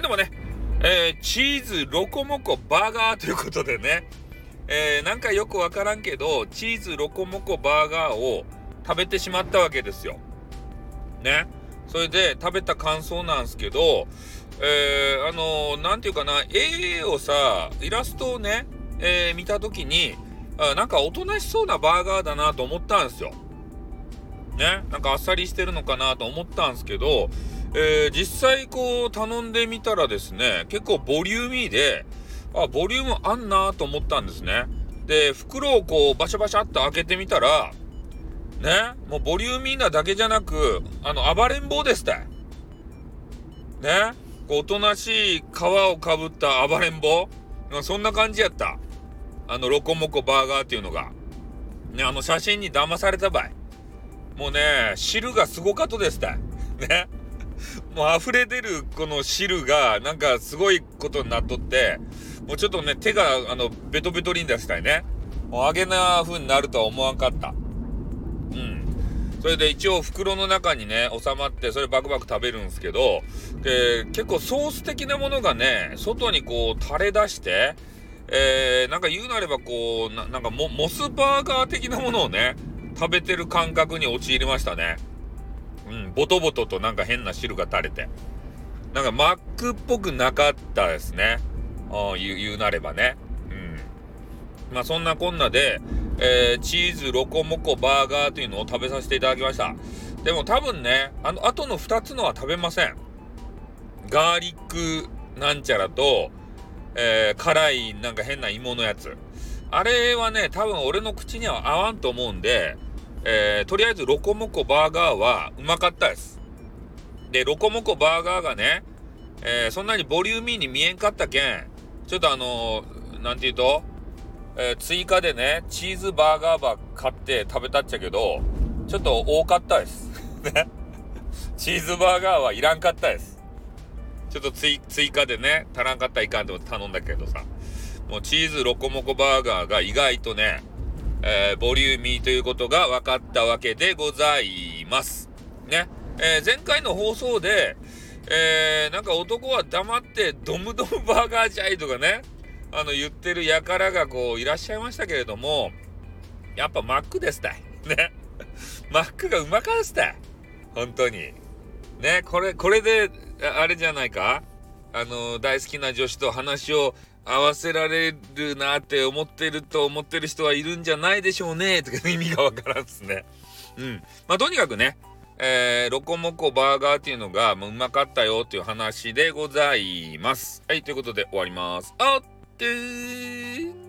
い、でもね、えー、チーズロコモコバーガーということでね、えー、なんかよくわからんけど、チーズロコモコバーガーを食べてしまったわけですよ。ね。それで食べた感想なんですけど、えー、あのー、なんていうかな、絵をさ、イラストをね、えー、見たときに、あなんかおとなしそうなバーガーだなと思ったんですよ。ね。なんかあっさりしてるのかなと思ったんですけど、えー、実際こう頼んでみたらですね、結構ボリューミーで、あ、ボリュームあんなと思ったんですね。で、袋をこうバシャバシャっと開けてみたら、ね、もうボリューミーなだけじゃなく、あの、暴れん坊ですって。ね、こうおとなしい皮をかぶった暴れん坊そんな感じやった。あの、ロコモコバーガーっていうのが。ね、あの写真に騙されたばい。もうね、汁がすごかとですって。ね。もう溢れ出るこの汁がなんかすごいことになっとって、もうちょっとね、手があの、ベトベトリン出したいね。もう揚げな風になるとは思わんかった。うん。それで一応袋の中にね、収まって、それバクバク食べるんですけど、で、結構ソース的なものがね、外にこう垂れ出して、えー、なんか言うなればこう、なんかモモスバーガー的なものをね、食べてる感覚に陥りましたね。うん、ボトボトとなんか変な汁が垂れて。なんかマックっぽくなかったですね。あ言う言うなればね。うん。まあそんなこんなで、えー、チーズロコモコバーガーというのを食べさせていただきました。でも多分ね、あの後の2つのは食べません。ガーリックなんちゃらと、えー、辛いなんか変な芋のやつ。あれはね、多分俺の口には合わんと思うんで、えー、とりあえずロコモコバーガーはうまかったです。で、ロコモコバーガーがね、えー、そんなにボリューミーに見えんかったけん、ちょっとあのー、なんて言うと、えー、追加でね、チーズバーガーバー買って食べたっちゃけど、ちょっと多かったです。ね。チーズバーガーはいらんかったです。ちょっと追加でね、足らんかったらいかんと頼んだけどさ、もうチーズロコモコバーガーが意外とね、えー、ボリューミーということが分かったわけでございます。ね。えー、前回の放送で、えー、なんか男は黙ってドムドムバーガーじゃいとかね、あの言ってる輩がこういらっしゃいましたけれども、やっぱマックですたい。ね。マックがうまかったい。本当に。ね、これ、これで、あれじゃないか？あの、大好きな女子と話を合わせられるなって思ってると思ってる人はいるんじゃないでしょうね。とか意味がわからんっすね。うん。まあ、とにかくね、えー、ロコモコバーガーっていうのが、もううまかったよっていう話でございます。はい、ということで終わります。あってー